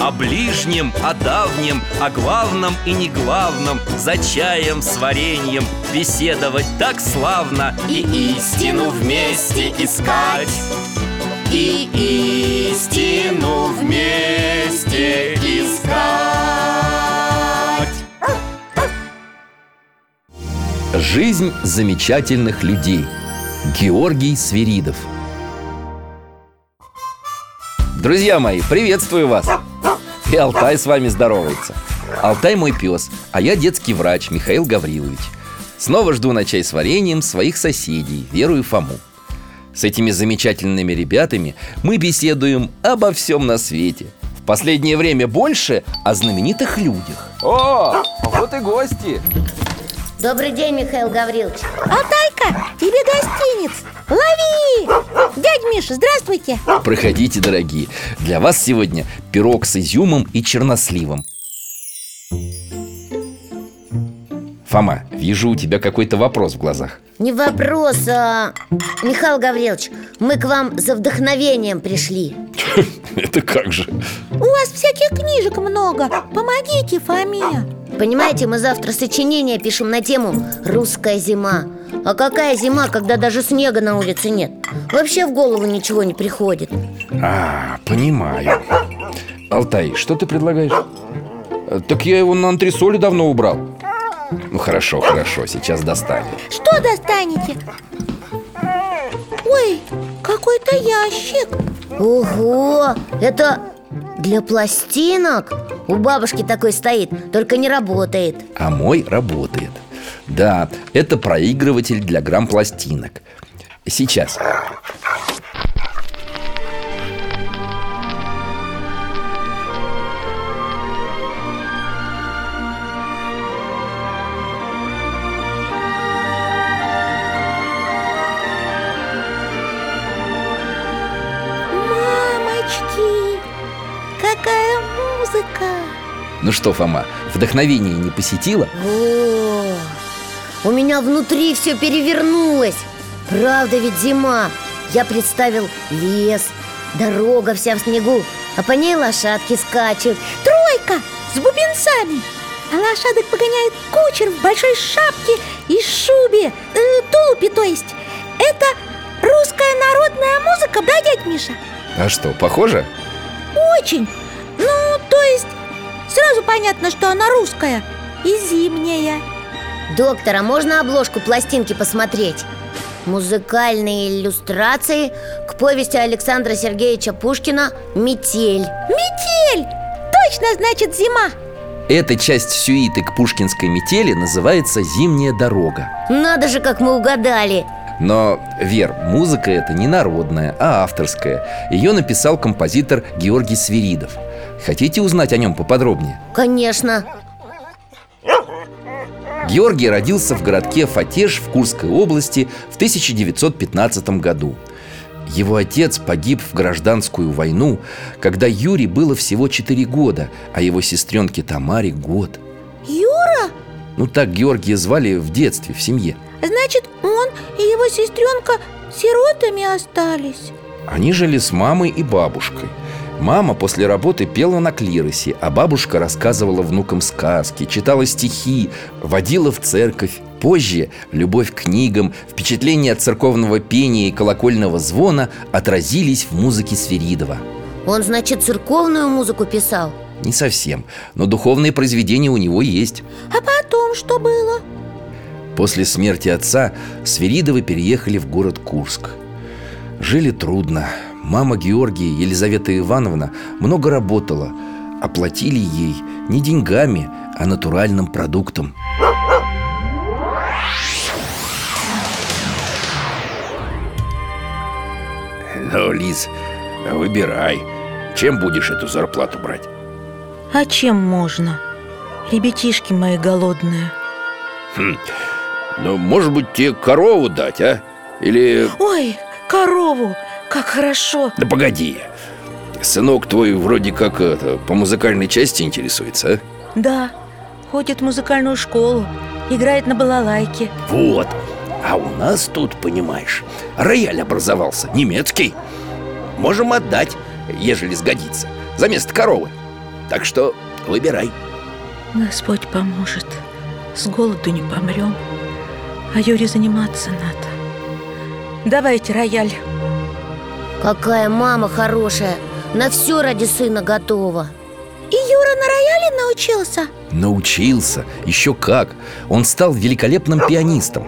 О ближнем, о давнем, о главном и не главном За чаем с вареньем беседовать так славно И истину вместе искать. И истину вместе искать. Жизнь замечательных людей. Георгий Свиридов. Друзья мои, приветствую вас! И Алтай с вами здоровается. Алтай мой пес, а я детский врач Михаил Гаврилович. Снова жду на чай с вареньем своих соседей, Веру и Фому. С этими замечательными ребятами мы беседуем обо всем на свете. В последнее время больше о знаменитых людях. О, вот и гости! Добрый день, Михаил Гаврилович. Алтайка, тебе гостиниц. Лови! Дядь Миша, здравствуйте. Проходите, дорогие. Для вас сегодня пирог с изюмом и черносливом. Фома, вижу у тебя какой-то вопрос в глазах. Не вопрос, а... Михаил Гаврилович, мы к вам за вдохновением пришли. Это как же? У вас всяких книжек много. Помогите, Фоме Понимаете, мы завтра сочинение пишем на тему «Русская зима» А какая зима, когда даже снега на улице нет? Вообще в голову ничего не приходит А, понимаю Алтай, что ты предлагаешь? Э, Так я его на антресоли давно убрал Ну хорошо, хорошо, сейчас достанем Что достанете? Ой, какой-то ящик Ого, это для пластинок? У бабушки такой стоит, только не работает. А мой работает. Да, это проигрыватель для грамм-пластинок Сейчас Ну что, Фома, вдохновение не посетило? О, у меня внутри все перевернулось Правда ведь зима Я представил лес, дорога вся в снегу А по ней лошадки скачут Тройка с бубенцами А лошадок погоняет кучер в большой шапке и шубе э, Тулупе, то есть Это русская народная музыка, да, дядь Миша? А что, похоже? Очень Ну, то есть Сразу понятно, что она русская И зимняя. Доктор, а можно обложку пластинки посмотреть? Музыкальные иллюстрации к повести Александра Сергеевича Пушкина «Метель» Метель! Точно значит зима! Эта часть сюиты к пушкинской метели называется «Зимняя дорога» Надо же, как мы угадали! Но, Вер, музыка эта не народная, а авторская. Ее написал композитор Георгий Свиридов Хотите узнать о нем поподробнее? Конечно. Георгий родился в городке Фатеж в Курской области в 1915 году. Его отец погиб в гражданскую войну, когда Юре было всего 4 года, а его сестренке Тамаре год. Юра? Ну так Георгия звали в детстве, в семье. Значит, он и его сестренка сиротами остались. Они жили с мамой и бабушкой Мама после работы пела на клиросе, а бабушка рассказывала внукам сказки, читала стихи, водила в церковь. Позже любовь к книгам, впечатления от церковного пения и колокольного звона отразились в музыке Свиридова. Он, значит, церковную музыку писал? Не совсем, но духовные произведения у него есть. А потом что было? После смерти отца Свиридовы переехали в город Курск. Жили трудно. Мама Георгия, Елизавета Ивановна, много работала. Оплатили ей не деньгами, а натуральным продуктом. Ну, Лиз, выбирай Чем будешь эту зарплату брать? А чем можно? ребятишки мои голодные Ну, может быть, тебе корову дать, а? Или... Ой, корову, как хорошо. Да погоди. Сынок твой вроде как это, по музыкальной части интересуется, а? Да, ходит в музыкальную школу, играет на балалайке. Вот. А у нас тут, понимаешь, рояль образовался, немецкий. Можем отдать, ежели сгодится За место коровы. Так что выбирай. Господь поможет. С голоду не помрем А Юре заниматься надо. Давайте рояль Какая мама хорошая. На все ради сына готова. И Юра на рояле научился? Научился, еще как. Он стал великолепным пианистом.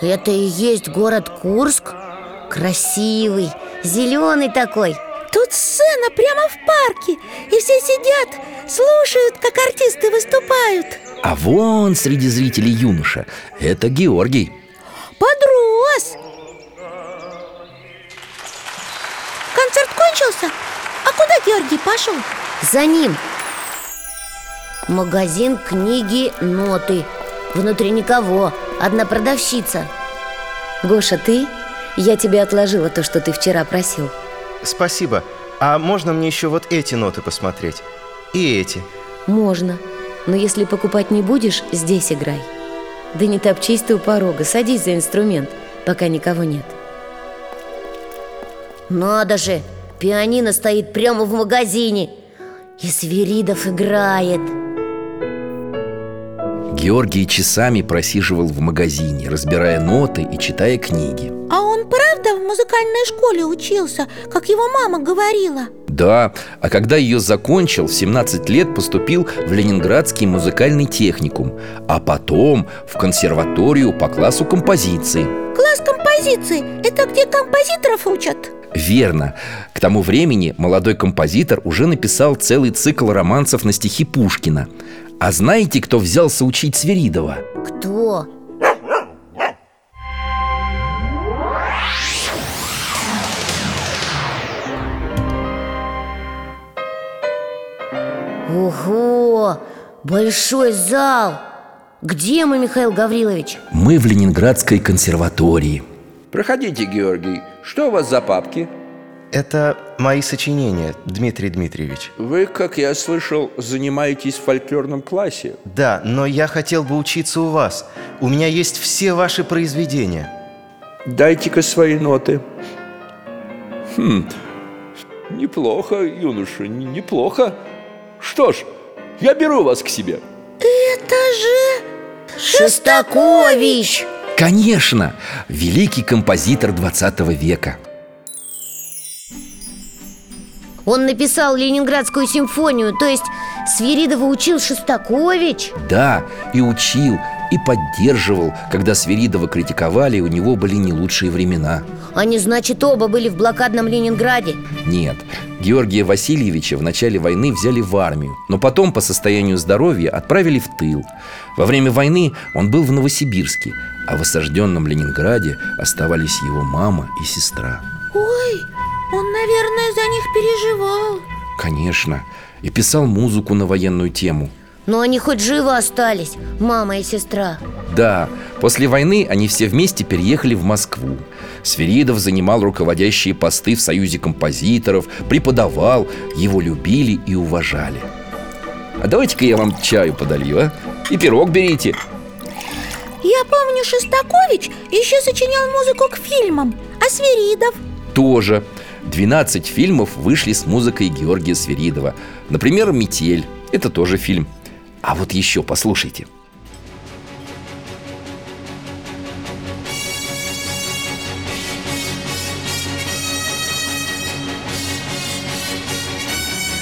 Это и есть город Курск? Красивый, зеленый такой. Тут сцена прямо в парке. И все сидят, слушают, как артисты выступают А вон среди зрителей юноша Это Георгий Подрос Концерт кончился? А куда Георгий пошел? За ним Магазин книги ноты Внутри никого, одна продавщица Гоша, ты? Я тебе отложила то, что ты вчера просил Спасибо. А можно мне еще вот эти ноты посмотреть? И эти. Можно Но если покупать не будешь, здесь играй. Да не топчись ты у порога, садись за инструмент, пока никого нет. Надо же, пианино стоит прямо в магазине. И Свиридов играет. Георгий часами просиживал в магазине, разбирая ноты и читая книги. А он правда в музыкальной школе учился, как его мама говорила? Да, а когда ее закончил, в 17 лет поступил в Ленинградский музыкальный техникум А потом в консерваторию по классу композиции Класс композиции – это где композиторов учат? Верно. К тому времени молодой композитор уже написал целый цикл романсов на стихи Пушкина. А знаете, кто взялся учить Свиридова? Кто? Большой зал! Где мы, Михаил Гаврилович? Мы в Ленинградской консерватории. Проходите, Георгий Что у вас за папки? Это мои сочинения, Дмитрий Дмитриевич. Вы, как я слышал, занимаетесь в фольклорном классе Да, но я хотел бы учиться у вас. У меня есть все ваши произведения. Дайте-ка свои ноты Хм, неплохо, юноша, неплохо Что ж, я беру вас к себе Это же... Шостакович! Конечно, великий композитор 20 века. Он написал Ленинградскую симфонию, то есть Свиридова учил Шостакович? Да, и учил, и поддерживал, когда Свиридова критиковали, у него были не лучшие времена. Они, значит, оба были в блокадном Ленинграде Нет, Георгия Васильевича в начале войны взяли в армию, но потом по состоянию здоровья отправили в тыл. Во время войны он был в Новосибирске, а в осажденном Ленинграде оставались его мама и сестра. Ой, он, наверное, за них переживал Конечно, и писал музыку на военную тему. Но они хоть живы остались, мама и сестра. Да, после войны они все вместе переехали в Москву. Свиридов занимал руководящие посты в Союзе композиторов Преподавал, его любили и уважали. А давайте-ка я вам чаю подолью, а? И пирог берите. Я помню, Шостакович еще сочинял музыку к фильмам А Свиридов? Тоже. 12 фильмов вышли с музыкой Георгия Свиридова Например, «Метель» Это тоже фильм А вот еще послушайте.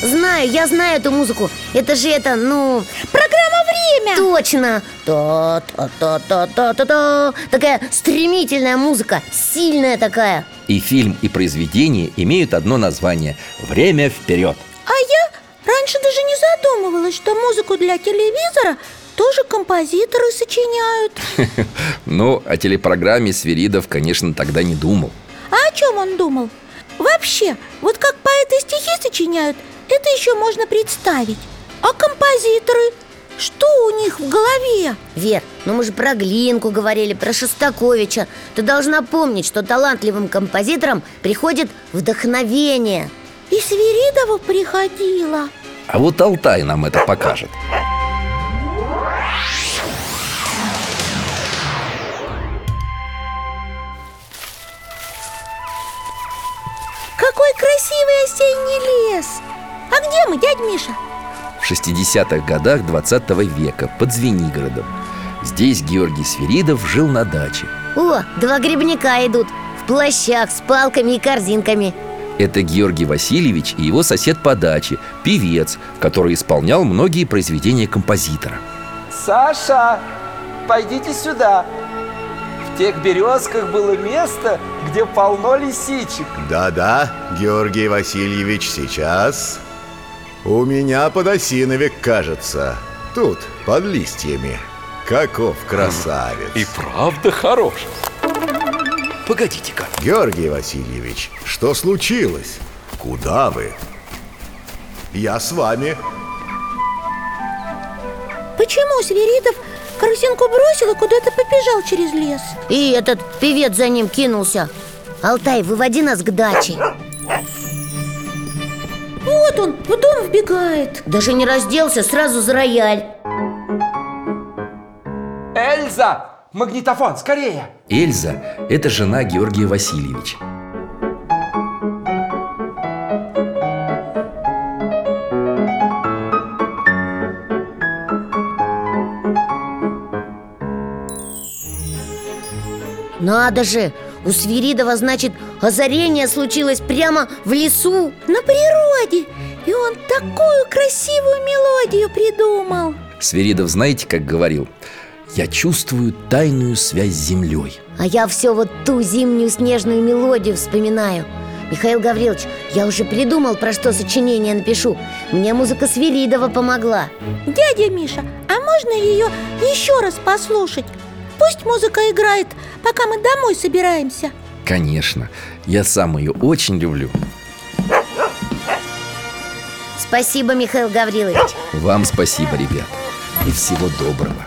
Знаю, я знаю эту музыку. Это же это, ну... Программа «Время» Точно! Та-та-та-та-та-та Такая стремительная музыка, сильная такая. И фильм, и произведение имеют одно название. «Время вперед» А я раньше даже не задумывалась, что музыку для телевизора тоже композиторы сочиняют Ну, о телепрограмме Свиридов, конечно, тогда не думал А о чем он думал? Вообще, вот как поэты стихи сочиняют, это еще можно представить А композиторы? Что у них в голове? Вер, ну мы же про Глинку говорили, про Шостаковича Ты должна помнить, что талантливым композиторам приходит вдохновение И Свиридову приходила А вот Алтай нам это покажет. Какой красивый осенний лес! А где мы, дядь Миша? В 60-х годах 20 века под Звенигородом. Здесь Георгий Свиридов жил на даче. О, два грибника идут. В плащах с палками и корзинками Это Георгий Васильевич и его сосед по даче Певец, который исполнял многие произведения композитора. Саша, пойдите сюда. В тех березках было место, где полно лисичек. Да-да, Георгий Васильевич, сейчас. У меня подосиновик, кажется Тут, под листьями. Каков красавец. И правда хорош Погодите-ка Георгий Васильевич, что случилось? Куда вы? Я с вами Почему Свиридов корзинку бросил и куда-то побежал через лес? И этот певец за ним кинулся Алтай, выводи нас к даче Вот он, в дом вбегает Даже не разделся, сразу за рояль Эльза, магнитофон, скорее! Эльза – это жена Георгия Васильевича. Надо же, у Свиридова, значит, озарение случилось прямо в лесу. На природе! И он такую красивую мелодию придумал! Свиридов знаете, как говорил? Я чувствую тайную связь с землей. А я все вот ту зимнюю снежную мелодию вспоминаю. Михаил Гаврилович, я уже придумал, про что сочинение напишу. Мне музыка Свиридова помогла. Дядя Миша, а можно ее еще раз послушать? Пусть музыка играет, пока мы домой собираемся. Конечно, я сам ее очень люблю. Спасибо, Михаил Гаврилович. Вам спасибо, ребят. И всего доброго